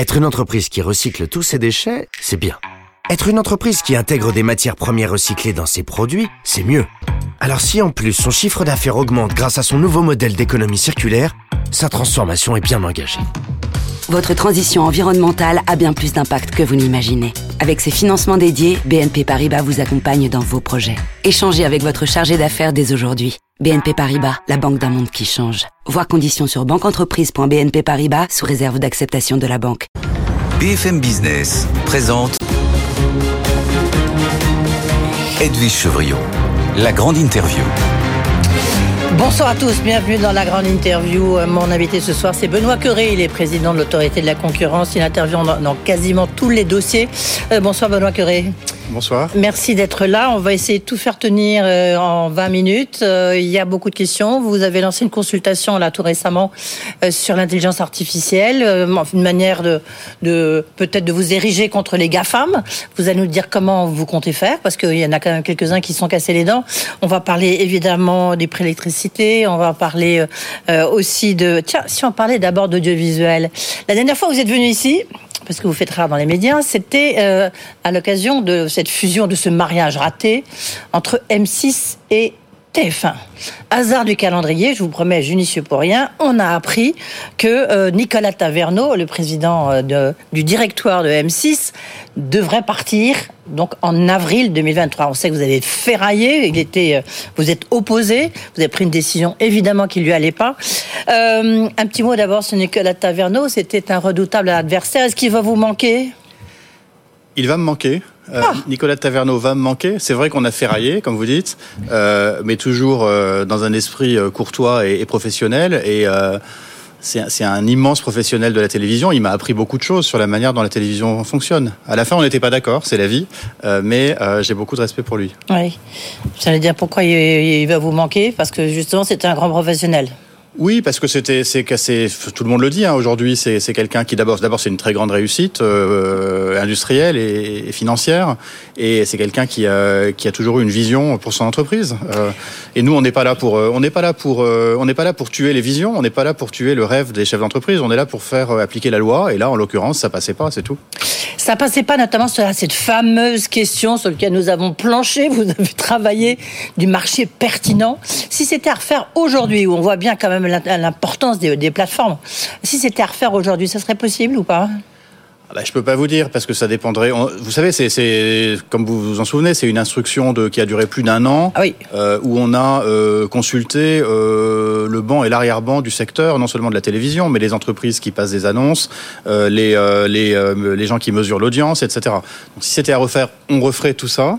Être une entreprise qui recycle tous ses déchets, c'est bien. Être une entreprise qui intègre des matières premières recyclées dans ses produits, c'est mieux. Alors si en plus son chiffre d'affaires augmente grâce à son nouveau modèle d'économie circulaire, sa transformation est bien engagée. Votre transition environnementale a bien plus d'impact que vous n'imaginez. Avec ses financements dédiés, BNP Paribas vous accompagne dans vos projets. Échangez avec votre chargé d'affaires dès aujourd'hui. BNP Paribas, la banque d'un monde qui change. Voir conditions sur banqueentreprise.bnp Paribas sous réserve d'acceptation de la banque. BFM Business présente Edwige Chevriot, la grande interview. Bonsoir à tous, bienvenue dans la grande interview. Euh, mon invité ce soir, c'est Benoît Curé, il est président de l'autorité de la concurrence. Il intervient dans, quasiment tous les dossiers. Euh, bonsoir Benoît Curé. Bonsoir. Merci d'être là. On va essayer de tout faire tenir euh, en 20 minutes. Euh, il y a beaucoup de questions. Vous avez lancé une consultation là tout récemment euh, sur l'intelligence artificielle, une manière de, peut-être de vous ériger contre les GAFAM. Vous allez nous dire comment vous comptez faire parce qu'il y en a quand même quelques-uns qui sont cassés les dents. On va parler évidemment des prix d'électricité. On va parler aussi de... Tiens, si on parlait d'abord d'audiovisuel. La dernière fois, vous êtes venu ici parce que vous faites rare dans les médias, c'était à l'occasion de cette fusion, de ce mariage raté entre M6 et TF1. Hasard du calendrier, je vous promets, je n'y suis pour rien. On a appris que euh, Nicolas Taverneau, le président euh, du directoire de M6, devrait partir donc en avril 2023. On sait que vous avez ferraillé, il était, euh, vous êtes opposé, vous avez pris une décision évidemment qui lui allait pas. un petit mot d'abord sur Nicolas Taverneau, c'était un redoutable adversaire. Est-ce qu'il va vous manquer? Il va me manquer. Euh, ah. Nicolas Taverneau va me manquer. C'est vrai qu'on a ferraillé, comme vous dites, euh, mais toujours euh, dans un esprit courtois et, professionnel. Et c'est un immense professionnel de la télévision. Il m'a appris beaucoup de choses sur la manière dont la télévision fonctionne. À la fin, on n'était pas d'accord, c'est la vie, mais j'ai beaucoup de respect pour lui. Oui. J'allais dire pourquoi il va vous manquer, parce que justement, c'était un grand professionnel. Oui, parce que c'était, c'est. Tout le monde le dit hein, aujourd'hui. C'est, quelqu'un qui d'abord, d'abord, c'est une très grande réussite euh, industrielle et, financière, et c'est quelqu'un qui a, qui a toujours eu une vision pour son entreprise. Euh, et nous, on n'est pas là pour, euh, on n'est pas là pour, on n'est pas là pour tuer les visions. On n'est pas là pour tuer le rêve des chefs d'entreprise. On est là pour faire appliquer la loi. Et là, en l'occurrence, ça passait pas. C'est tout. Ça passait pas, notamment sur cette fameuse question sur laquelle nous avons planché. Vous avez travaillé du marché pertinent. Si c'était à refaire aujourd'hui, où on voit bien quand même l'importance des, plateformes. Si c'était à refaire aujourd'hui, ça serait possible ou pas? Ah bah, je peux pas vous dire parce que ça dépendrait. Vous savez, c'est comme vous vous en souvenez, c'est une instruction de qui a duré plus d'un an, ah oui. euh, où on a euh, consulté euh, le banc et l'arrière-banc du secteur, non seulement de la télévision, mais les entreprises qui passent des annonces, les les, les gens qui mesurent l'audience, etc. Donc si c'était à refaire, on referait tout ça.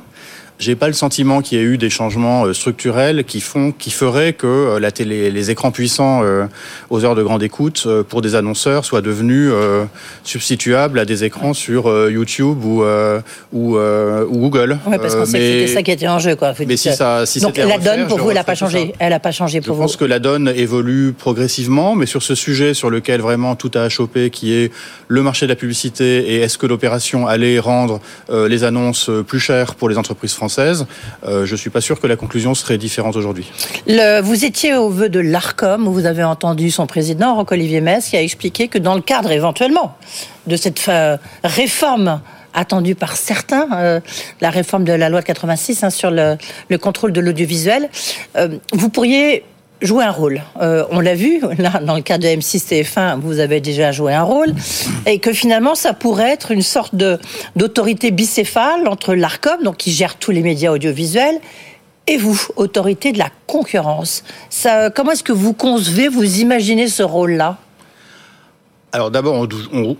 J'ai pas le sentiment qu'il y ait eu des changements euh, structurels qui font, qui feraient que euh, la télé, les écrans puissants euh, aux heures de grande écoute pour des annonceurs soient devenus substituables à des écrans sur YouTube ou ou, ou Google. Oui, parce qu'on sait que c'était ça qui était en jeu, quoi. mais si ça, si donc la donne pour vous, elle n'a pas changé. Elle n'a pas changé pour vous. Je pense que la donne évolue progressivement, mais sur ce sujet sur lequel vraiment tout a chopé, qui est le marché de la publicité et est-ce que l'opération allait rendre les annonces plus chères pour les entreprises françaises euh, je ne suis pas sûr que la conclusion serait différente aujourd'hui. Vous étiez au vœu de l'ARCOM, où vous avez entendu son président, Roch-Olivier Metz, qui a expliqué que dans le cadre éventuellement de cette euh, réforme attendue par certains, euh, la réforme de la loi de 86 hein, sur le, contrôle de l'audiovisuel, vous pourriez jouer un rôle. Euh, on l'a vu, là, dans le cas de M6 TF1, vous avez déjà joué un rôle, et que finalement, ça pourrait être une sorte d'autorité bicéphale entre l'ARCOM, donc qui gère tous les médias audiovisuels, et vous, autorité de la concurrence. Ça, comment est-ce que vous concevez, vous imaginez ce rôle-là? Alors d'abord,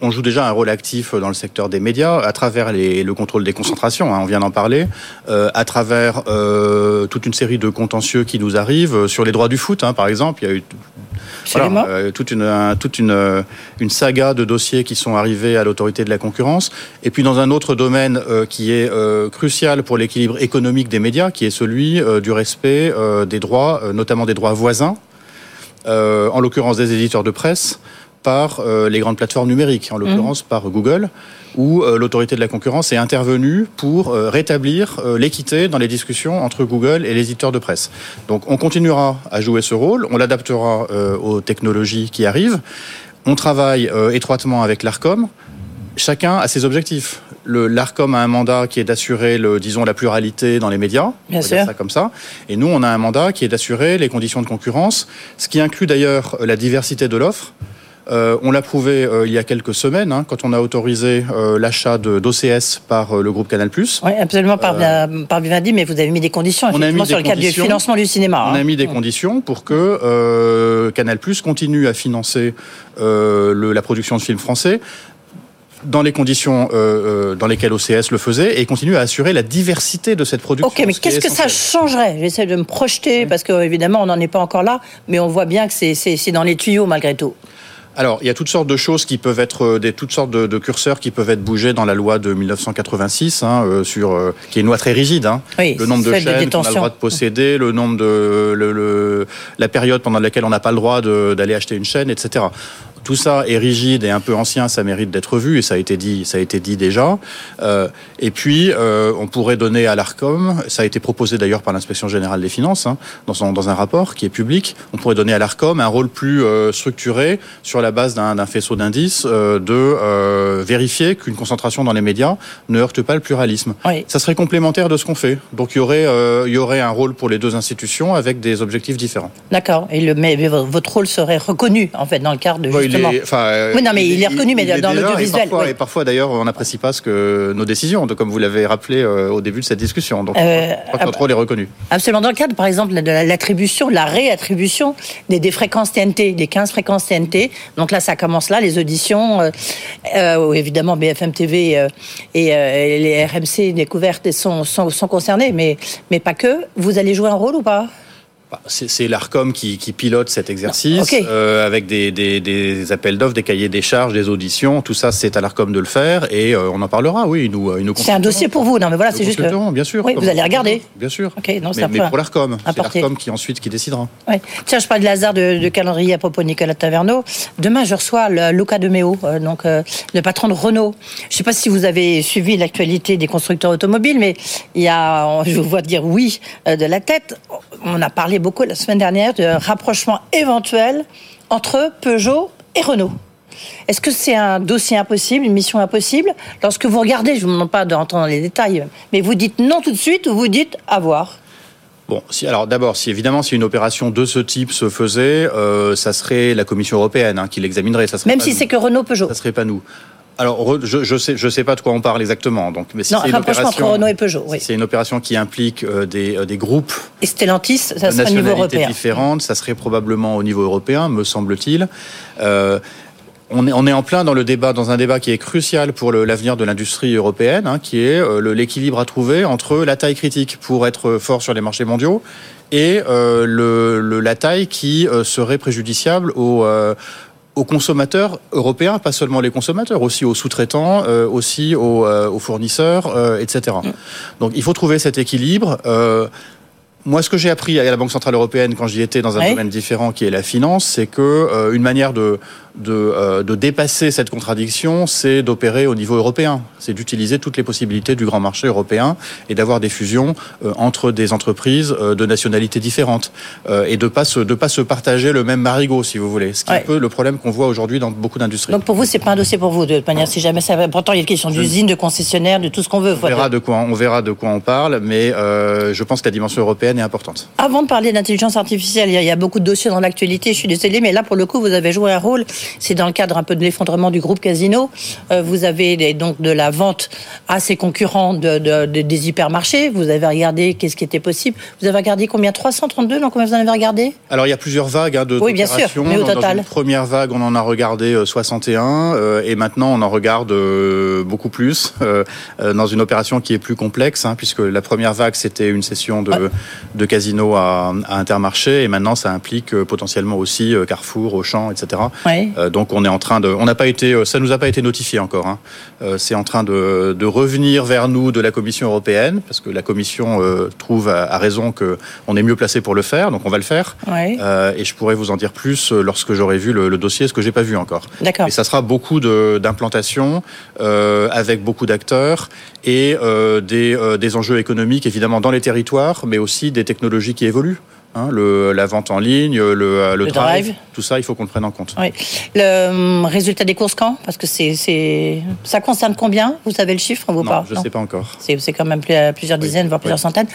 on, joue déjà un rôle actif dans le secteur des médias à travers le contrôle des concentrations, hein, on vient d'en parler, euh, à travers euh, toute une série de contentieux qui nous arrivent euh, sur les droits du foot, hein, par exemple. Il y a eu toute, une, toute une, une, saga de dossiers qui sont arrivés à l'autorité de la concurrence. Et puis dans un autre domaine qui est crucial pour l'équilibre économique des médias, qui est celui du respect des droits, notamment des droits voisins, en l'occurrence des éditeurs de presse par euh, les grandes plateformes numériques, en l'occurrence mmh. par Google, où euh, l'autorité de la concurrence est intervenue pour euh, rétablir l'équité dans les discussions entre Google et les éditeurs de presse. Donc on continuera à jouer ce rôle, on l'adaptera aux technologies qui arrivent. On travaille étroitement avec l'ARCOM chacun a ses objectifs. L'Arcom a un mandat qui est d'assurer disons, la pluralité dans les médias. Bien on va dire sûr. ça comme ça. Et nous, on a un mandat qui est d'assurer les conditions de concurrence, ce qui inclut d'ailleurs la diversité de l'offre. Euh, on l'a prouvé euh, il y a quelques semaines, hein, quand on a autorisé euh, l'achat d'OCS par le groupe Canal+. Oui, absolument par, par Vivendi, mais vous avez mis des conditions, On a sur le cadre du financement du cinéma. On hein. a mis des conditions pour que Canal+ continue à financer le- la production de films français dans les conditions euh, dans lesquelles OCS le faisait et continue à assurer la diversité de cette production. Ok, mais qu'est-ce que ça changerait? J'essaie de me projeter, parce que évidemment, on n'en est pas encore là, mais on voit bien que c'est dans les tuyaux malgré tout. Alors, il y a toutes sortes de choses qui peuvent être, euh, des, toutes sortes de, de curseurs qui peuvent être bougés dans la loi de 1986, hein, euh, sur, euh, qui est une loi très rigide. Hein. Oui, le nombre de chaînes qu'on a le droit de posséder, le nombre de, le, le- la période pendant laquelle on n'a pas le droit d'aller acheter une chaîne, etc. Tout ça est rigide et un peu ancien, ça mérite d'être vu et ça a été dit, ça a été dit déjà. Euh, et puis, euh, on pourrait donner à l'Arcom, ça a été proposé d'ailleurs par l'inspection générale des finances hein, dans, son, dans un rapport qui est public. On pourrait donner à l'Arcom un rôle plus euh, structuré sur la base d'un faisceau d'indices de vérifier qu'une concentration dans les médias ne heurte pas le pluralisme. Oui. Ça serait complémentaire de ce qu'on fait. Donc il y aurait, il y aurait un rôle pour les deux institutions avec des objectifs différents. D'accord. Et le, mais votre rôle serait reconnu, en fait, dans le cadre de Il justement. est, enfin, euh, Oui, non, mais il est reconnu, mais il est dans l'audiovisuel, Et parfois, oui. et parfois, d'ailleurs, on n'apprécie pas ce que nos décisions, comme vous l'avez rappelé euh, au début de cette discussion. Donc, Euh, est reconnu. Absolument. Dans le cadre, par exemple, de la- l'attribution, de la réattribution des, des fréquences TNT, des 15 fréquences TNT. Donc là, ça commence là, les auditions. euh, euh, où évidemment, BFM TV et, les RMC découvertes sont, sont, sont concernés, mais, mais pas que. Vous allez jouer un rôle ou pas? C'est c'est l'ARCOM qui, qui pilote cet exercice, euh, avec des, des, des appels d'offres, des cahiers des charges, des auditions. Tout ça, c'est à l'ARCOM de le faire et euh, on en parlera, oui. Nous, ils nous C'est un dossier pour vous. Non, mais voilà, c'est juste. que- bien sûr. Oui, vous allez regarder. Bien sûr. Ok, non, c'est mais, un mais pour l'ARCOM. C'est l'ARCOM qui ensuite qui décidera. Ouais. Tiens, je parle de hasard de, de calendrier à propos de Nicolas Taverneau. Demain, je reçois le, Luca De Meo, euh, donc euh, le patron de Renault. Je ne sais pas si vous avez suivi l'actualité des constructeurs automobiles, mais il y a, je vous vois dire oui euh, de la tête. On a parlé beaucoup la semaine dernière de rapprochement éventuel entre Peugeot et Renault. Est-ce que c'est un dossier impossible, une mission impossible? Lorsque vous regardez, je ne vous demande pas d'entrer dans les détails, mais vous dites non tout de suite ou vous dites à voir Bon, si, alors d'abord, si évidemment, si une opération de ce type se faisait, euh, ça serait la Commission européenne hein, qui l'examinerait. Ça serait Même si nous. c'est que Renault-Peugeot. ça serait pas nous. Alors, je, je sais, je sais pas de quoi on parle exactement. Donc, mais si Non, c'est une rapprochement entre opération, Renault et Peugeot, oui. si c'est une opération qui implique euh, des, euh, des groupes Et Stellantis, ça de sera au niveau européen. différentes, ça serait probablement au niveau européen, me semble-t-il. Euh, on est, on est en plein dans le débat, dans un débat qui est crucial pour l'avenir de l'industrie européenne, hein, qui est l'équilibre à trouver entre la taille critique pour être fort sur les marchés mondiaux et le, le- la taille qui serait préjudiciable aux, aux consommateurs européens, pas seulement les consommateurs, aussi aux sous-traitants, euh, aussi aux, euh, aux fournisseurs, euh, etc. Donc il faut trouver cet équilibre. Moi, ce que j'ai appris à la Banque centrale européenne quand j'y étais dans un Ouais. domaine différent, qui est la finance, c'est que une manière de de, euh, de dépasser cette contradiction, c'est d'opérer au niveau européen. C'est d'utiliser toutes les possibilités du grand marché européen et d'avoir des fusions euh, entre des entreprises euh, de nationalités différentes et de pas se de pas se partager le même marigot, si vous voulez. Ce qui Ouais. est un peu le problème qu'on voit aujourd'hui dans beaucoup d'industries. Donc pour vous, c'est pas un dossier pour vous de toute manière. Si jamais ça pourtant il y a une question d'usine, de concessionnaire, de tout ce qu'on veut. On verra de quoi on verra de quoi on parle, mais je pense que la dimension européenne est importante. Avant de parler d'intelligence artificielle, il y, a, il y a beaucoup de dossiers dans l'actualité. Je suis désolée, mais là pour le coup, vous avez joué un rôle. C'est dans le cadre un peu de l'effondrement du groupe Casino. Euh, vous avez donc de la vente à ses concurrents de, de- de- des hypermarchés. Vous avez regardé qu'est-ce qui était possible. Vous avez regardé combien? 332 Non, combien vous en avez regardé? Alors il y a plusieurs vagues hein, de Oui, bien sûr, mais au Dans- total. Dans une première vague, on en a regardé euh, 61 euh, et maintenant on en regarde euh, beaucoup plus euh, euh, dans une opération qui est plus complexe hein, puisque la première vague c'était une session de, de casino à, à Intermarché et maintenant ça implique euh, potentiellement aussi euh, Carrefour, Auchan, etc. Ouais. Euh, donc on est en train de, on n'a pas été, euh, ça nous a pas été notifié encore. Hein. Euh, c'est en train de, de revenir vers nous de la Commission européenne parce que la Commission euh, trouve à, à raison que on est mieux placé pour le faire, donc on va le faire. Ouais. Et je pourrais vous en dire plus lorsque j'aurai vu le, le dossier, ce que j'ai pas vu encore. D'accord. Et ça sera beaucoup de- d'implantation euh, avec beaucoup d'acteurs et des, des enjeux économiques évidemment dans les territoires, mais aussi des technologies qui évoluent. Hein, le, la vente en ligne, le, le, drive, tout ça, il faut qu'on le prenne en compte. Oui. Le hum, résultat des courses quand? Parce que c'est, ça concerne combien? Vous savez le chiffre vous Non, je ne sais pas encore. C'est, quand même plusieurs dizaines, voire plusieurs centaines.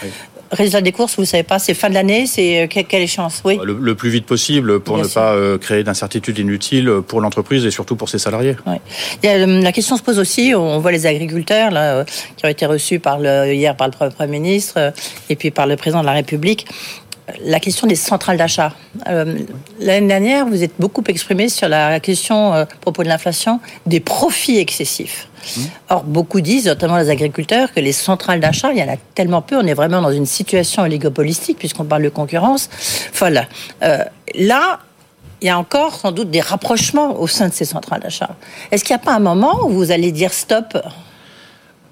Résultat des courses, vous ne savez pas, c'est fin de l'année, c'est euh, quelle échéance Oui. Le, plus vite possible pour ne pas euh, créer d'incertitudes inutiles pour l'entreprise et surtout pour ses salariés. Hum, la question se pose aussi, on voit les agriculteurs là, euh, qui ont été reçus par le, hier par le Premier ministre et puis par le Président de la République la question des centrales d'achat. Euh, l'année dernière, vous êtes beaucoup exprimé sur la question, euh, à propos de l'inflation, des profits excessifs. Mmh. Or, beaucoup disent, notamment les agriculteurs, que les centrales d'achat, il y en a tellement peu, on est vraiment dans une situation oligopolistique, puisqu'on parle de concurrence folle. Euh, là, il y a encore sans doute des rapprochements au sein de ces centrales d'achat. Est-ce qu'il n'y a pas un moment où vous allez dire stop?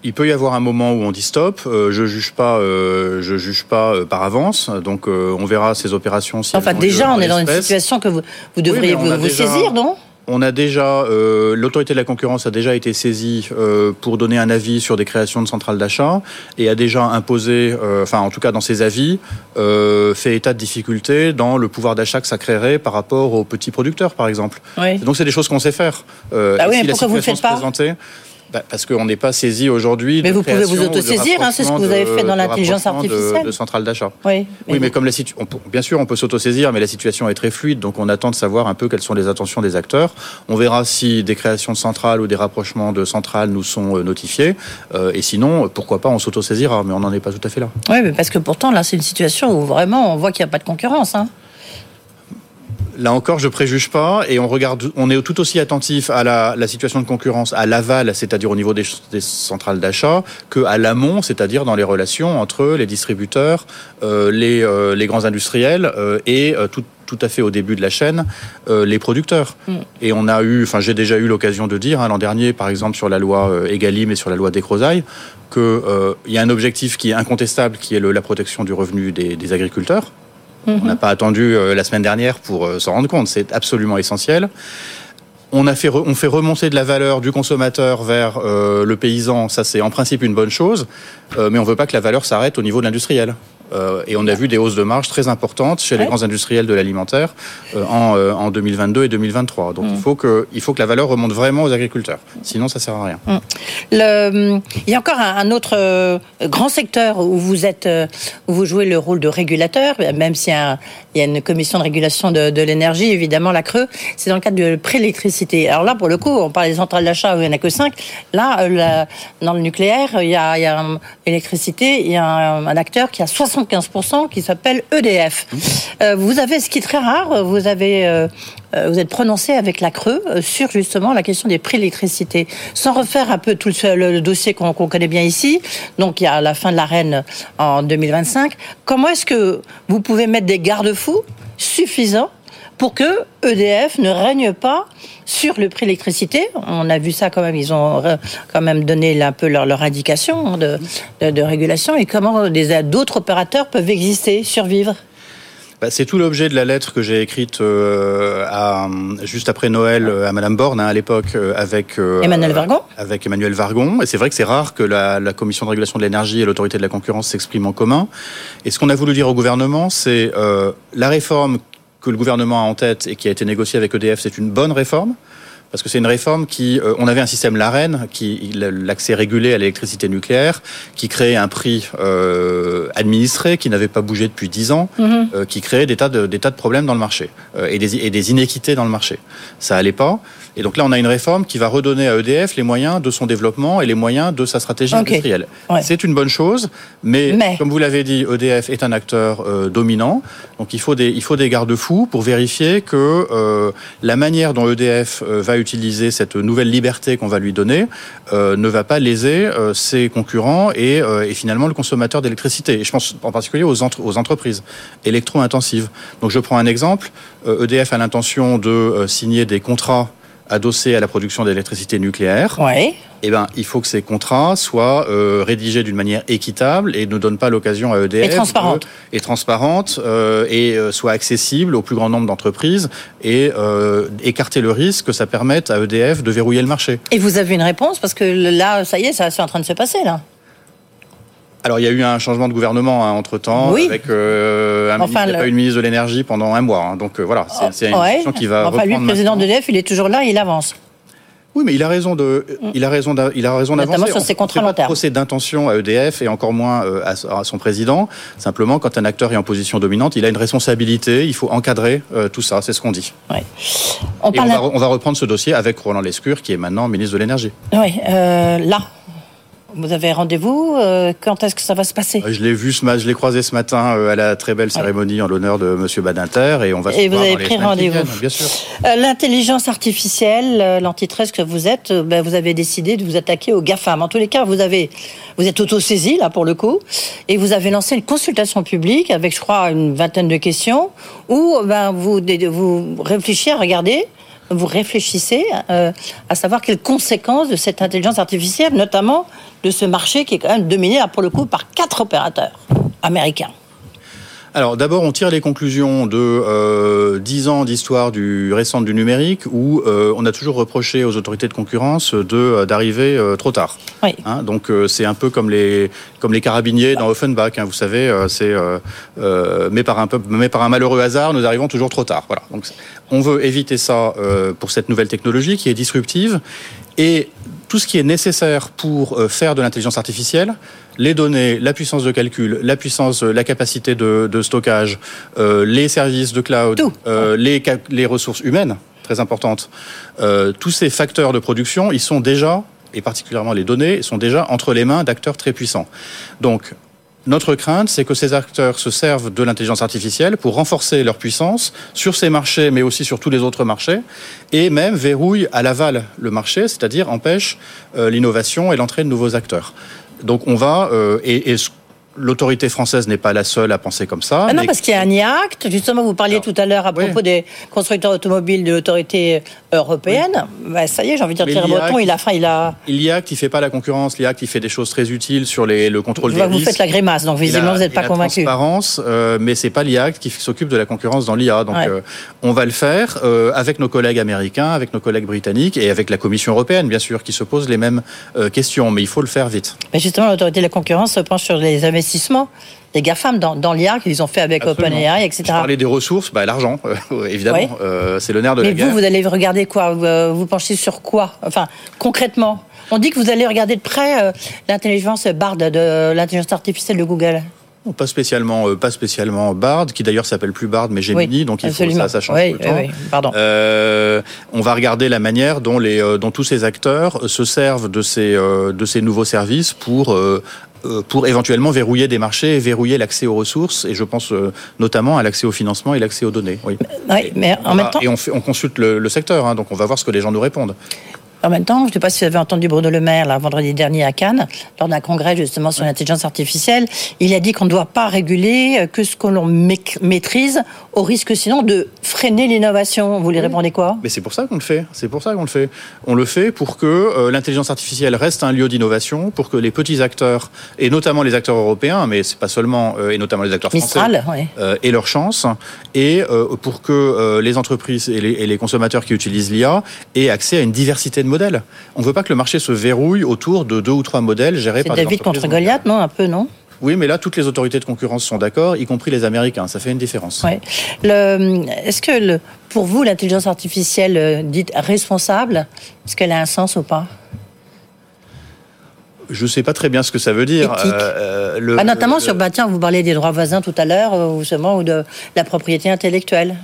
Il peut y avoir un moment où on dit stop. Euh, je juge pas, euh, je juge pas euh, par avance. Donc on verra ces opérations. Si enfin, déjà, on est dans une situation que vous, vous devriez vous, saisir, non? On a déjà, l'autorité de la concurrence a déjà été saisie pour donner un avis sur des créations de centrales d'achat et a déjà imposé, enfin en tout cas dans ses avis, fait état de difficultés dans le pouvoir d'achat que ça créerait par rapport aux petits producteurs, par exemple. Donc c'est des choses qu'on sait faire. ah oui, mais pourquoi vous ne faites pas? Parce qu'on n'est pas saisi aujourd'hui. Mais vous pouvez vous autosaisir, hein, c'est ce que vous avez fait dans l'intelligence artificielle. De, de centrale d'achat. Oui, mais, oui, mais comme la situation, bien sûr, on peut s'autosaisir, mais la situation est très fluide, donc on attend de savoir un peu quelles sont les attentions des acteurs. On verra si des créations de centrales ou des rapprochements de centrales nous sont euh, notifiés, euh, et sinon, pourquoi pas, on s'autosaisira, mais on n'en est pas tout à fait là. Oui, mais parce que pourtant, là, c'est une situation où vraiment on voit qu'il n'y a pas de concurrence. Hein. Là encore, je préjuge pas et on regarde, on est tout aussi attentif à la, la situation de concurrence à l'aval, c'est-à-dire au niveau des, des centrales d'achat, que à l'amont, c'est-à-dire dans les relations entre les distributeurs, euh, les, euh, les, grands industriels euh, et tout, tout à fait au début de la chaîne, les producteurs. Mm. Et on a eu, enfin j'ai déjà eu l'occasion de dire hein, l'an dernier, par exemple sur la loi Egalim et sur la loi Descrozailles, qu'il y a un objectif qui est incontestable, qui est le, la protection du revenu des, des agriculteurs. On n'a pas attendu euh, la semaine dernière pour euh, s'en rendre compte. C'est absolument essentiel. On, a fait, on fait remonter de la valeur du consommateur vers euh, le paysan, ça c'est en principe une bonne chose, mais on ne veut pas que la valeur s'arrête au niveau de l'industriel. Euh, et on a vu des hausses de marge très importantes chez les grands industriels de l'alimentaire euh, en, euh, en, 2022 et 2023. Donc il, mm. faut que, il faut que la valeur remonte vraiment aux agriculteurs. Sinon, ça ne sert à rien. Mm. Le, il y a encore un, autre grand secteur où vous, êtes, où vous jouez le rôle de régulateur, même s'il y y a une commission de régulation de, de l'énergie, évidemment, la Creux, c'est dans le cadre de préélectricité. Alors là, pour le coup, on parle des centrales d'achat où il n'y en a que 5. Là, dans le nucléaire, il y a, il y a l'électricité, il y a un, un acteur qui a 60 75% qui s'appelle EDF. Euh, vous avez, ce qui est très rare, vous avez, euh, euh, vous êtes prononcé avec la Creux sur justement la question des prix de l'électricité. Sans refaire un peu tout le, dossier qu'on connaît bien ici, donc il y a la fin de l'arène en 2025. Comment est-ce que vous pouvez mettre des garde-fous suffisants pour que EDF ne règne pas sur le prix de l'électricité. On a vu ça quand même, ils ont quand même donné un peu leur, leur indication de, de, régulation et comment d'autres opérateurs peuvent exister, survivre? Bah, c'est tout l'objet de la lettre que j'ai écrite euh, à, juste après Noël à Madame Borne hein, à l'époque euh, avec euh, Emmanuel Vargon. Avec Emmanuel Vargon. Et c'est vrai que c'est rare que la, la, commission de régulation de l'énergie et l'autorité de la concurrence s'expriment en commun. Et ce qu'on a voulu dire au gouvernement, c'est la réforme que le gouvernement a en tête et qui a été négocié avec EDF, c'est une bonne réforme parce que c'est une réforme qui, euh, on avait un système l'AREN, qui l'accès régulé à l'électricité nucléaire, qui créait un prix euh, administré qui n'avait pas bougé depuis dix ans, mhm. euh, qui créait des tas de des tas de problèmes dans le marché et des et des inéquités dans le marché. Ça allait pas. Et donc là, on a une réforme qui va redonner à EDF les moyens de son développement et les moyens de sa stratégie industrielle. C'est une bonne chose, mais, comme vous l'avez dit, EDF est un acteur dominant. Donc il faut des, il faut des garde-fous pour vérifier que la manière dont EDF va utiliser cette nouvelle liberté qu'on va lui donner ne va pas léser ses concurrents et, et, finalement le consommateur d'électricité. Je pense en particulier aux, aux entreprises électro-intensives. Donc je prends un exemple. EDF e a l'intention de signer des contrats adossés à la production d'électricité nucléaire, ouais. eh ben, il faut que ces contrats soient euh, rédigés d'une manière équitable et ne donnent pas l'occasion à EDF et transparente, et, transparente euh, et euh, soit accessible au plus grand nombre d'entreprises et euh, écarter le risque que ça permette à EDF de verrouiller le marché. Et vous avez une réponse parce que là, ça y est, ça c'est en train de se passer là. Alors il y a eu un changement de gouvernement hein, entre temps, Oui. avec euh, un Enfin, ministre, le- pas une ministre de l'énergie pendant un mois. hein. donc euh, voilà, c'est c'est une Ouais. question qui va Enfin, lui, le président d'EDF, il est toujours là, il avance. Oui, mais il a raison de, il a raison, d'a- il a raison Notamment d'avancer. sur On- ses on contrats long de terme. procès d'intention à EDF et encore moins euh, à, son président. Simplement, quand un acteur est en position dominante, il a une responsabilité. Il faut encadrer tout ça. C'est ce qu'on dit. Ouais. On Et on va, on va reprendre ce dossier avec Roland Lescure, qui est maintenant ministre de l'énergie. Oui, euh, là. Vous avez rendez-vous. euh, quand est-ce que ça va se passer Je l'ai vu ce je l'ai croisé ce matin euh, à la très belle cérémonie en l'honneur de Monsieur Badinter et on va se Et vous voir avez pris rendez-vous. Bien sûr. Euh, L'intelligence artificielle, l'antitrust que vous êtes, ben, vous avez décidé de vous attaquer aux GAFAM. En tous les cas, vous avez, vous êtes auto-saisi, là, pour le coup, et vous avez lancé une consultation publique avec, je crois, une vingtaine de questions où, ben, vous, vous réfléchissez à regarder, vous réfléchissez euh, à savoir quelles conséquences de cette intelligence artificielle, notamment de ce marché qui est quand même dominé, là, pour le coup, par quatre opérateurs américains. Alors d'abord, on tire les conclusions de euh, 10 ans d'histoire du récente du numérique où euh, on a toujours reproché aux autorités de concurrence de euh, d'arriver euh, trop tard. Oui. Hein, donc c'est un peu comme les comme les carabiniers dans Offenbach. hein, vous savez, c'est mais par un peu mais par un malheureux hasard, nous arrivons toujours trop tard. Voilà. Donc on veut éviter ça pour cette nouvelle technologie qui est disruptive et tout ce qui est nécessaire pour euh, faire de l'intelligence artificielle, les données, la puissance de calcul, la puissance, euh, la capacité de, de stockage, euh, les services de cloud, euh, les, ressources humaines, très importantes, euh, tous ces facteurs de production, ils sont déjà, et particulièrement les données, sont déjà entre les mains d'acteurs très puissants. Donc, notre crainte, c'est que ces acteurs se servent de l'intelligence artificielle pour renforcer leur puissance sur ces marchés, mais aussi sur tous les autres marchés, et même verrouillent à l'aval le marché, c'est-à-dire empêchent euh, l'innovation et l'entrée de nouveaux acteurs. Donc on va, euh, et, l'autorité française n'est pas la seule à penser comme ça. Ah non, mais- parce qu'il y a un IACT. Justement, vous parliez tout à l'heure à oui. propos des constructeurs automobiles de l'autorité européenne. Bah, ça y est, j'ai envie de dire, Thierry Breton, il a, enfin, il a. L'IACT, il fait pas la concurrence. L'IACT, il fait des choses très utiles sur les, le contrôle Je des vois que vous faites la grimace, donc visiblement, la- vous n'êtes pas la convaincu. transparence, euh, mais c'est pas l'IACT qui s'occupe de la concurrence dans l'IA. Donc, Ouais. euh, on va le faire euh, avec nos collègues américains, avec nos collègues britanniques et avec la Commission européenne, bien sûr, qui se pose les mêmes euh, questions. Mais il faut le faire vite. Mais justement, l'autorité de la concurrence se penche sur les investissements des GAFAM dans, dans l'IA qu'ils ont fait avec. OpenAI, etc. Je parlais des ressources, bah, l'argent, euh, évidemment, euh, c'est le nerf de Mais la guerre. vous, vous allez regarder quoi vous, euh, vous penchez sur quoi Enfin, concrètement? On dit que vous allez regarder de près euh, l'intelligence BARD de l'intelligence artificielle de Google. Pas spécialement, pas spécialement Bard, qui d'ailleurs s'appelle plus Bard, mais Gemini, Oui, donc il faut ça, ça change Oui, tout le oui, temps. pardon. Euh, on va regarder la manière dont les, dont tous ces acteurs se servent de ces, de ces nouveaux services pour euh, pour éventuellement verrouiller des marchés verrouiller l'accès aux ressources, et je pense euh, notamment à l'accès au financement et l'accès aux données. Oui. Oui, mais en On même temps, Et on, fait, on consulte le, le secteur, hein, donc on va voir ce que les gens nous répondent. En même temps, je ne sais pas si vous avez entendu Bruno Le Maire, là, vendredi dernier à Cannes, lors d'un congrès justement sur l'intelligence artificielle. Il a dit qu'on ne doit pas réguler euh, que ce que l'on maîtrise, au risque sinon de freiner l'innovation. Vous lui répondez quoi? Mais c'est pour ça qu'on le fait. C'est pour ça qu'on le fait. On le fait pour que euh, l'intelligence artificielle reste un lieu d'innovation, pour que les petits acteurs, et notamment les acteurs européens, mais c'est pas seulement, euh, et notamment les acteurs français, Mistral, euh, aient leur chance, et pour que les entreprises et les, et les consommateurs qui utilisent l'IA aient accès à une diversité de modèles. On ne veut pas que le marché se verrouille autour de deux ou trois modèles gérés C'est par des David entreprises contre Goliath, non Un peu, non? Oui, mais là, toutes les autorités de concurrence sont d'accord, y compris les Américains. Ça fait une différence. Ouais. Est-ce que le- pour vous, l'intelligence artificielle euh, dite responsable, est-ce qu'elle a un sens ou pas? Je ne sais pas très bien ce que ça veut dire. Euh, le- Bah, Notamment le- sur, bah, tiens, vous parliez des droits voisins tout à l'heure, euh, ou justement, ou de la propriété intellectuelle.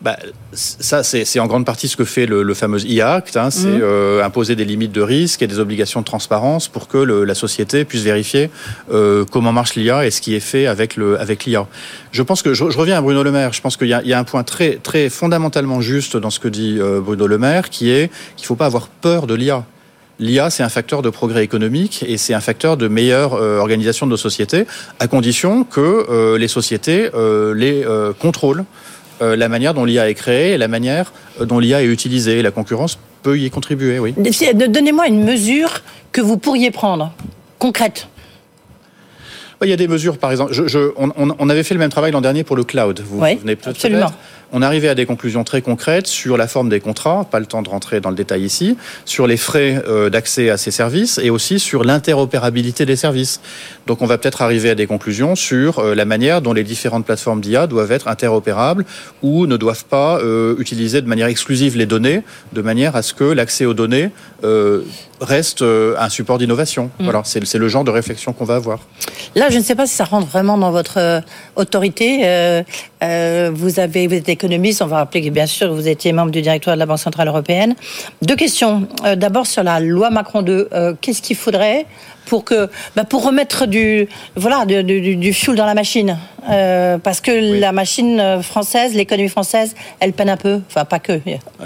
Bah, ça, c'est en grande partie ce que fait le, le fameux IACT, hein, c'est Mhm. euh, imposer des limites de risque et des obligations de transparence pour que le- la société puisse vérifier euh, comment marche l'IA et ce qui est fait avec le avec l'IA. Je pense que je, je reviens à Bruno Le Maire. Je pense qu'il y, y a un point très très fondamentalement juste dans ce que dit euh, Bruno Le Maire, qui est qu'il faut pas avoir peur de l'IA. L'IA, c'est un facteur de progrès économique et c'est un facteur de meilleure euh, organisation de nos sociétés, à condition que euh, les sociétés euh, les euh, contrôlent la manière dont l'IA est créée et la manière euh, dont l'IA est utilisée. La concurrence peut y contribuer, oui. Donnez-moi une mesure que vous pourriez prendre, concrète. Il y a des mesures, par exemple. Je, je- on, avait fait le même travail l'an dernier pour le cloud. Vous Oui, vous souvenez peut-être absolument. peut-être? On arrivait à des conclusions très concrètes sur la forme des contrats, pas le temps de rentrer dans le détail ici, sur les frais euh, d'accès à ces services et aussi sur l'interopérabilité des services. Donc on va peut-être arriver à des conclusions sur euh, la manière dont les différentes plateformes d'IA doivent être interopérables ou ne doivent pas euh, utiliser de manière exclusive les données, de manière à ce que l'accès aux données reste un support d'innovation. Mm. Voilà, c'est le genre de réflexion qu'on va avoir. Là, je ne sais pas si ça rentre vraiment dans votre autorité. Vous avez, vous êtes économiste, on va rappeler que bien sûr vous étiez membre du directoire de la Banque centrale européenne. Deux questions. D'abord sur la loi Macron 2, qu'est-ce qu'il faudrait pour que, bah, pour remettre du, voilà, du, du, du fuel dans la machine, euh, parce que la machine française, l'économie française, elle peine un peu, enfin pas que.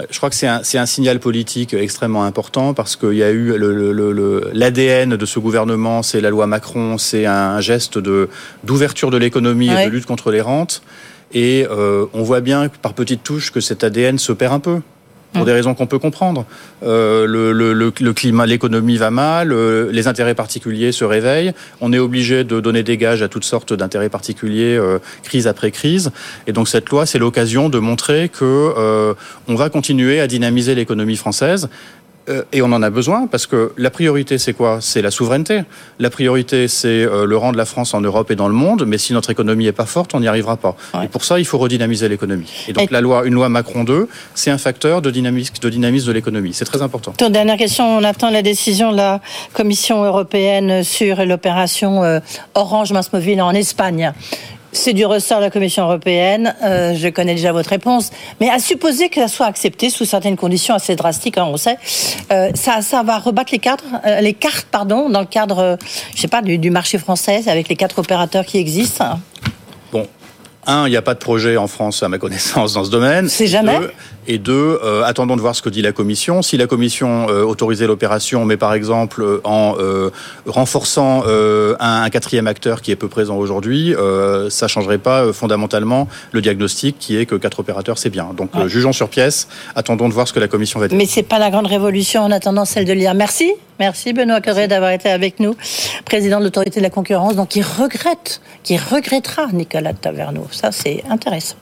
Je crois que c'est un, un, signal politique extrêmement important parce qu'il y a eu l'ADN le, de ce gouvernement, c'est la loi Macron, c'est un geste de d'ouverture de l'économie et de lutte contre les rentes. Et euh, on voit bien par petites touches que cet ADN se perd un peu pour mm. des raisons qu'on peut comprendre. Euh, le, le, le, climat, l'économie va mal, euh, les intérêts particuliers se réveillent, on est obligé de donner des gages à toutes sortes d'intérêts particuliers, euh, crise après crise. Et donc cette loi, c'est l'occasion de montrer que on va continuer à dynamiser l'économie française. Euh, et on en a besoin parce que la priorité, c'est quoi? C'est la souveraineté. La priorité, c'est euh, le rang de la France en Europe et dans le monde. Mais si notre économie est pas forte, on n'y arrivera pas. Et pour ça, il faut redynamiser l'économie. Et donc, la loi, une loi Macron 2, c'est un facteur de dynamisme de, dynamisme de l'économie. C'est très important. dernière question. On attend la décision de la Commission européenne sur l'opération euh, Orange Mass-Mobile en Espagne. C'est du ressort de la Commission européenne. Euh, je connais déjà votre réponse. Mais à supposer que ça soit accepté sous certaines conditions assez drastiques, hein, on sait, euh, ça, ça va rebattre les, cadres, euh, les cartes pardon, dans le cadre, je sais pas, du, du marché français avec les quatre opérateurs qui existent. Bon, un, il n'y a pas de projet en France, à ma connaissance, dans ce domaine. C'est jamais. Et deux, euh, attendons de voir ce que dit la Commission. Si la Commission euh, autorisait l'opération, mais par exemple euh, en euh, renforçant un, un, quatrième acteur qui est peu présent aujourd'hui, ça changerait pas fondamentalement le diagnostic qui est que quatre opérateurs, c'est bien. Donc ouais. jugeons sur pièce, attendons de voir ce que la Commission va dire. Mais c'est pas la grande révolution en attendant celle de l'IA. Merci. Merci Benoît Corré d'avoir été avec nous, président de l'autorité de la concurrence, donc qui regrette, qui regrettera Nicolas Taverneau. Ça, c'est intéressant.